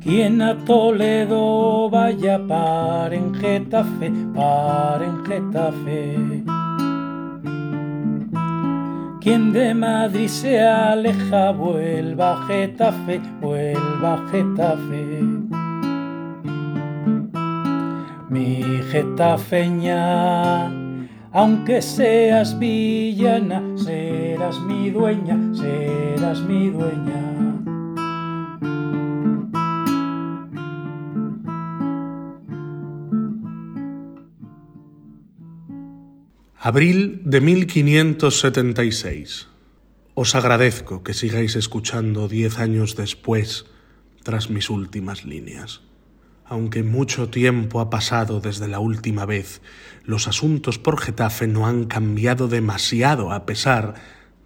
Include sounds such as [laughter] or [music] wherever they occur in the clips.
Quien a Toledo vaya par en Getafe, par en Getafe. Quien de Madrid se aleja, vuelva Getafe, vuelva Getafe. Mi Getafeña, aunque seas villana, serás mi dueña, serás mi dueña. Abril de 1576. Os agradezco que sigáis escuchando diez años después tras mis últimas líneas. Aunque mucho tiempo ha pasado desde la última vez, los asuntos por Getafe no han cambiado demasiado a pesar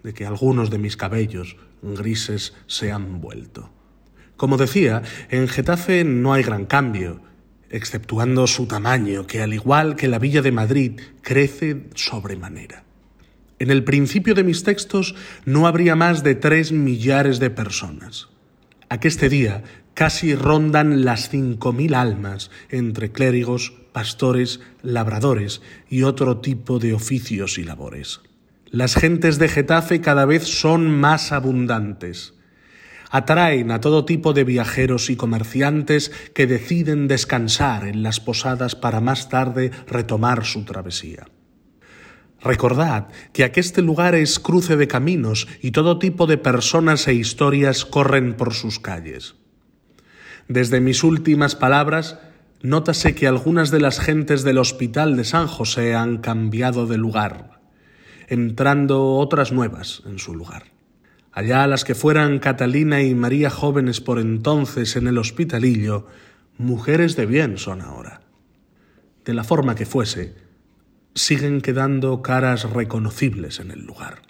de que algunos de mis cabellos grises se han vuelto. Como decía, en Getafe no hay gran cambio, exceptuando su tamaño, que al igual que la villa de Madrid, crece sobremanera. En el principio de mis textos no habría más de tres millares de personas. Aqueste día casi rondan las cinco mil almas entre clérigos, pastores, labradores y otro tipo de oficios y labores. Las gentes de Getafe cada vez son más abundantes atraen a todo tipo de viajeros y comerciantes que deciden descansar en las posadas para más tarde retomar su travesía. Recordad que aqueste lugar es cruce de caminos y todo tipo de personas e historias corren por sus calles. Desde mis últimas palabras, nótase que algunas de las gentes del Hospital de San José han cambiado de lugar, entrando otras nuevas en su lugar. Allá las que fueran Catalina y María jóvenes por entonces en el hospitalillo, mujeres de bien son ahora. De la forma que fuese, siguen quedando caras reconocibles en el lugar.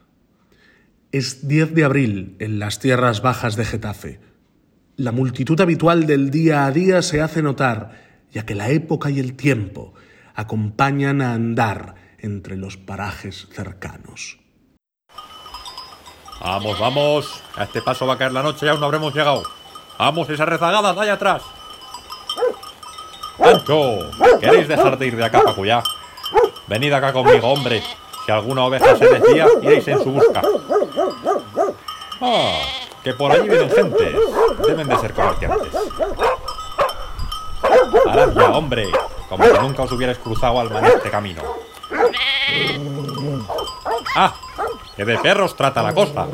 Es 10 de abril en las tierras bajas de Getafe. La multitud habitual del día a día se hace notar, ya que la época y el tiempo acompañan a andar entre los parajes cercanos. Vamos, vamos. A este paso va a caer la noche y aún no habremos llegado. Vamos, esa rezagada, de allá atrás. ¡Ancho! ¿Queréis dejar de ir de acá, Pacuyá? Venid acá conmigo, hombre. Si alguna oveja se decía, iréis en su busca. Ah, que por allí vienen gentes. Deben de ser comerciantes. Parad ya, hombre. Como si nunca os hubierais cruzado al en este camino. ¡Ah! ¡Que de perros trata la cosa!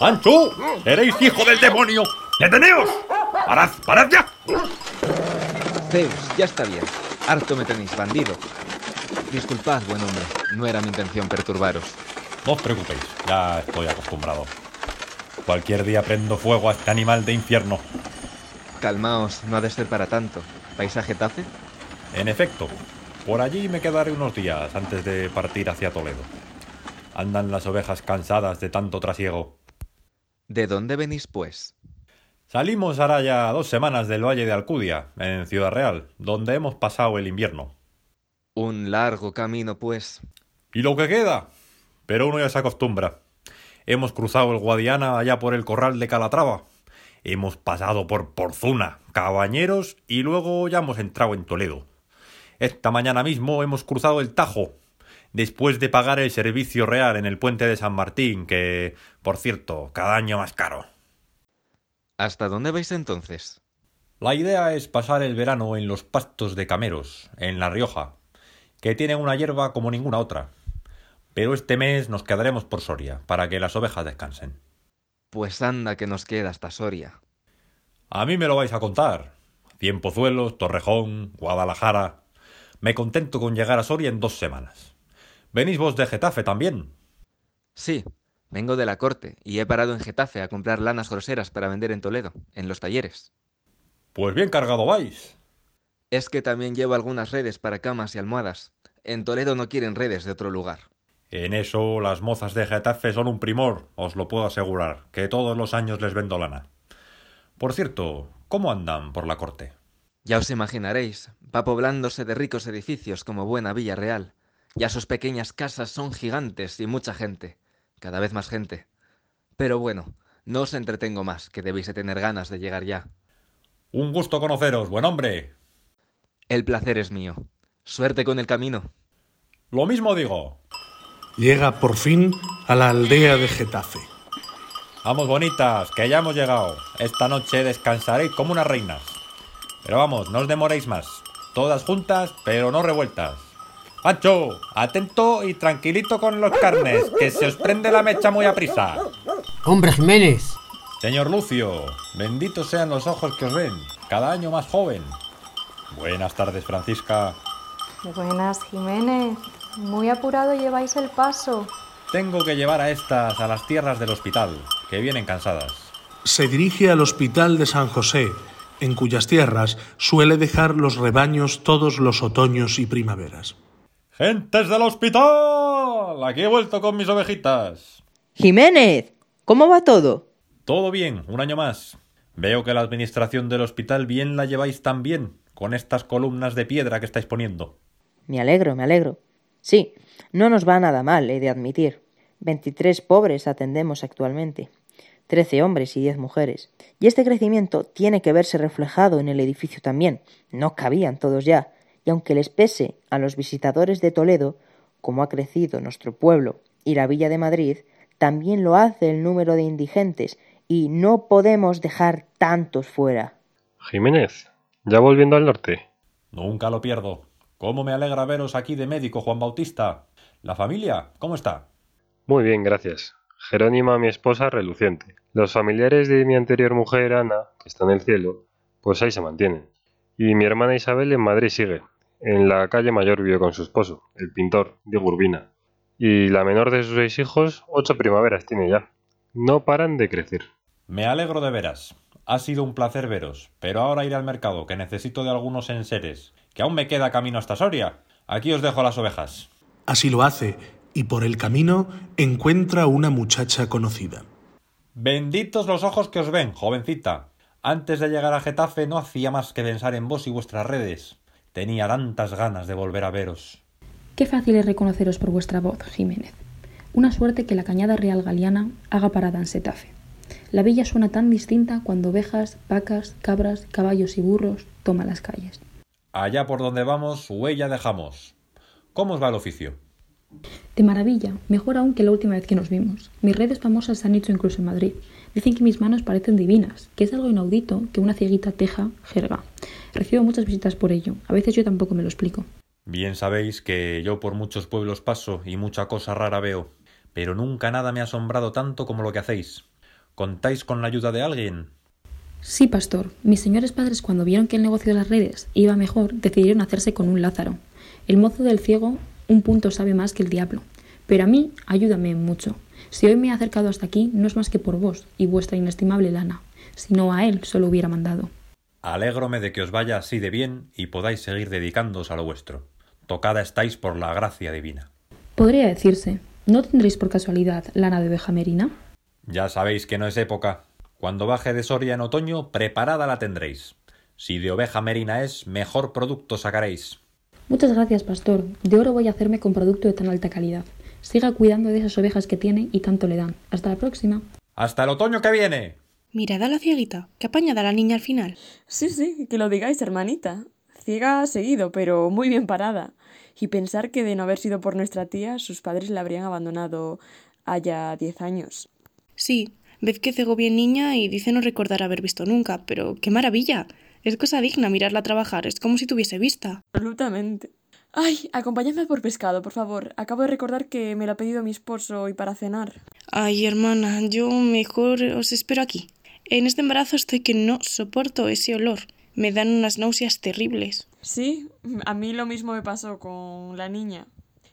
¡Anchu! ¡Eréis hijo del demonio! ¡Deteneos! ¡Parad! ¡Parad ya! Zeus, ya está bien. Harto me tenéis, bandido. Disculpad, buen hombre. No era mi intención perturbaros. No os preocupéis, ya estoy acostumbrado. Cualquier día prendo fuego a este animal de infierno. Calmaos, no ha de ser para tanto. ¿Paisaje tafe? En efecto, por allí me quedaré unos días antes de partir hacia Toledo. Andan las ovejas cansadas de tanto trasiego. ¿De dónde venís, pues? Salimos ahora ya dos semanas del Valle de Alcudia, en Ciudad Real, donde hemos pasado el invierno. Un largo camino, pues. ¿Y lo que queda? Pero uno ya se acostumbra. Hemos cruzado el Guadiana allá por el corral de Calatrava. Hemos pasado por Porzuna, Cabañeros y luego ya hemos entrado en Toledo. Esta mañana mismo hemos cruzado el Tajo, después de pagar el servicio real en el puente de San Martín, que, por cierto, cada año más caro. ¿Hasta dónde vais entonces? La idea es pasar el verano en los pastos de Cameros, en La Rioja, que tienen una hierba como ninguna otra. Pero este mes nos quedaremos por Soria, para que las ovejas descansen. Pues anda que nos queda hasta Soria. A mí me lo vais a contar. Cien Pozuelos, Torrejón, Guadalajara. Me contento con llegar a Soria en dos semanas. ¿Venís vos de Getafe también? Sí, vengo de la corte y he parado en Getafe a comprar lanas groseras para vender en Toledo, en los talleres. Pues bien cargado vais. Es que también llevo algunas redes para camas y almohadas. En Toledo no quieren redes de otro lugar. En eso las mozas de Getafe son un primor, os lo puedo asegurar, que todos los años les vendo lana. Por cierto, ¿cómo andan por la corte? Ya os imaginaréis, va poblándose de ricos edificios como buena Villa Real. Ya sus pequeñas casas son gigantes y mucha gente, cada vez más gente. Pero bueno, no os entretengo más, que debéis de tener ganas de llegar ya. Un gusto conoceros, buen hombre. El placer es mío. Suerte con el camino. Lo mismo digo. Llega por fin a la aldea de Getafe. Vamos, bonitas, que ya hemos llegado. Esta noche descansaréis como unas reinas. Pero vamos, no os demoréis más. Todas juntas, pero no revueltas. Pancho, atento y tranquilito con los carnes, que se os prende la mecha muy a prisa. Hombre Jiménez. Señor Lucio, benditos sean los ojos que os ven, cada año más joven. Buenas tardes, Francisca. Buenas, Jiménez. Muy apurado lleváis el paso. Tengo que llevar a estas a las tierras del hospital, que vienen cansadas. Se dirige al hospital de San José, en cuyas tierras suele dejar los rebaños todos los otoños y primaveras. ¡Gentes del hospital! Aquí he vuelto con mis ovejitas. Jiménez, ¿cómo va todo? Todo bien, un año más. Veo que la administración del hospital bien la lleváis tan bien, con estas columnas de piedra que estáis poniendo. Me alegro, me alegro. Sí, no nos va nada mal, he de admitir. Veintitrés pobres atendemos actualmente. Trece hombres y diez mujeres. Y este crecimiento tiene que verse reflejado en el edificio también. No cabían todos ya. Y aunque les pese a los visitadores de Toledo, como ha crecido nuestro pueblo y la villa de Madrid, también lo hace el número de indigentes, y no podemos dejar tantos fuera. Jiménez, ¿ya volviendo al norte? Nunca lo pierdo. ¿Cómo me alegra veros aquí de médico, Juan Bautista? ¿La familia? ¿Cómo está? Muy bien, gracias. Jerónima, mi esposa, reluciente. Los familiares de mi anterior mujer, Ana, que está en el cielo, pues ahí se mantienen. Y mi hermana Isabel en Madrid sigue. En la calle mayor vive con su esposo, el pintor, Diego Urbina. Y la menor de sus seis hijos, ocho primaveras tiene ya. No paran de crecer. Me alegro de veras. Ha sido un placer veros, pero ahora iré al mercado, que necesito de algunos enseres, que aún me queda camino hasta Soria. Aquí os dejo las ovejas. Así lo hace, y por el camino encuentra una muchacha conocida. Benditos los ojos que os ven, jovencita. Antes de llegar a Getafe no hacía más que pensar en vos y vuestras redes. Tenía tantas ganas de volver a veros. Qué fácil es reconoceros por vuestra voz, Jiménez. Una suerte que la cañada real galiana haga parada en Setafe. La villa suena tan distinta cuando ovejas, vacas, cabras, caballos y burros toman las calles. Allá por donde vamos, huella dejamos. ¿Cómo os va el oficio? De maravilla, mejor aún que la última vez que nos vimos. Mis redes famosas se han hecho incluso en Madrid. Dicen que mis manos parecen divinas, que es algo inaudito que una cieguita teja jerga. Recibo muchas visitas por ello. A veces yo tampoco me lo explico. Bien sabéis que yo por muchos pueblos paso y mucha cosa rara veo, pero nunca nada me ha asombrado tanto como lo que hacéis. ¿Contáis con la ayuda de alguien? Sí, pastor. Mis señores padres, cuando vieron que el negocio de las redes iba mejor, decidieron hacerse con un Lázaro. El mozo del ciego un punto sabe más que el diablo. Pero a mí, ayúdame mucho. Si hoy me he acercado hasta aquí, no es más que por vos y vuestra inestimable lana. Si no a él, solo hubiera mandado. Alégrome de que os vaya así de bien y podáis seguir dedicándoos a lo vuestro. Tocada estáis por la gracia divina. Podría decirse, ¿no tendréis por casualidad lana de oveja merina? Ya sabéis que no es época. Cuando baje de Soria en otoño, preparada la tendréis. Si de oveja merina es, mejor producto sacaréis. Muchas gracias, pastor. De oro voy a hacerme con producto de tan alta calidad. Siga cuidando de esas ovejas que tiene y tanto le dan. Hasta la próxima. Hasta el otoño que viene. Mirad a la cieguita, qué apañada la niña al final. Sí, sí, que lo digáis, hermanita. Ciega ha seguido, pero muy bien parada. Y pensar que de no haber sido por nuestra tía, sus padres la habrían abandonado haya diez años. Sí, ved que cegó bien niña y dice no recordar haber visto nunca, pero qué maravilla. Es cosa digna mirarla trabajar, es como si tuviese vista. Absolutamente. Ay, acompáñame por pescado, por favor. Acabo de recordar que me lo ha pedido mi esposo hoy para cenar. Ay, hermana, yo mejor os espero aquí. En este embarazo estoy que no soporto ese olor. Me dan unas náuseas terribles. Sí, a mí lo mismo me pasó con la niña.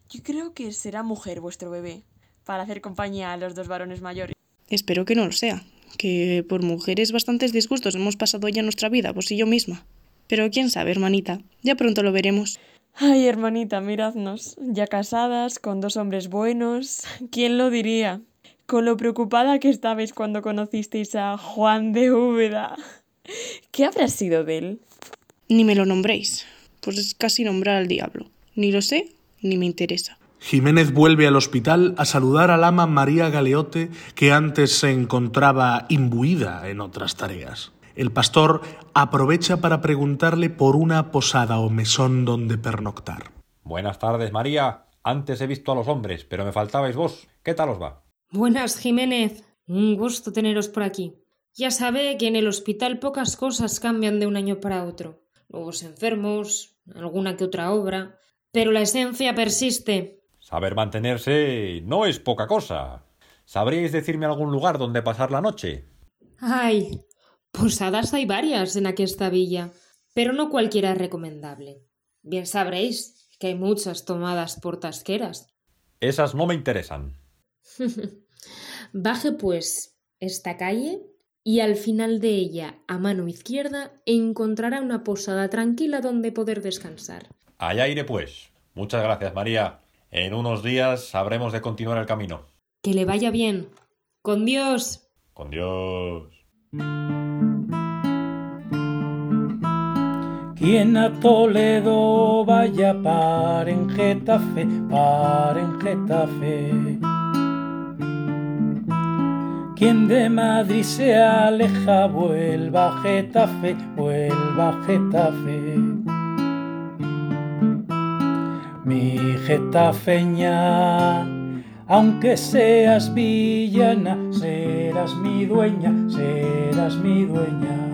Yo creo que será mujer vuestro bebé, para hacer compañía a los dos varones mayores. Espero que no lo sea, que por mujeres bastantes disgustos hemos pasado ya nuestra vida, vos y yo misma. Pero quién sabe, hermanita, ya pronto lo veremos. Ay, hermanita, miradnos, ya casadas, con dos hombres buenos. ¿Quién lo diría? Con lo preocupada que estabais cuando conocisteis a Juan de Úbeda. ¿Qué habrá sido de él? Ni me lo nombréis, pues es casi nombrar al diablo. Ni lo sé, ni me interesa. Jiménez vuelve al hospital a saludar al ama María Galeote, que antes se encontraba imbuida en otras tareas. El pastor aprovecha para preguntarle por una posada o mesón donde pernoctar. Buenas tardes, María. Antes he visto a los hombres, pero me faltabais vos. ¿Qué tal os va? Buenas, Jiménez. Un gusto teneros por aquí. Ya sabe que en el hospital pocas cosas cambian de un año para otro. Nuevos enfermos, alguna que otra obra. Pero la esencia persiste. Saber mantenerse no es poca cosa. ¿Sabríais decirme algún lugar donde pasar la noche? Ay, posadas hay varias en aquesta villa, pero no cualquiera es recomendable. Bien sabréis que hay muchas tomadas por tasqueras. Esas no me interesan. [laughs] Baje, pues, esta calle y al final de ella, a mano izquierda, encontrará una posada tranquila donde poder descansar. Allá iré, pues. Muchas gracias, María. En unos días sabremos de continuar el camino. Que le vaya bien. Con Dios. Con Dios. Quien a Toledo vaya, par en Getafe, par en Getafe. Quien de Madrid se aleja, vuelva a Getafe, vuelva a Getafe. Mi getafeña, aunque seas villana, serás mi dueña, serás mi dueña.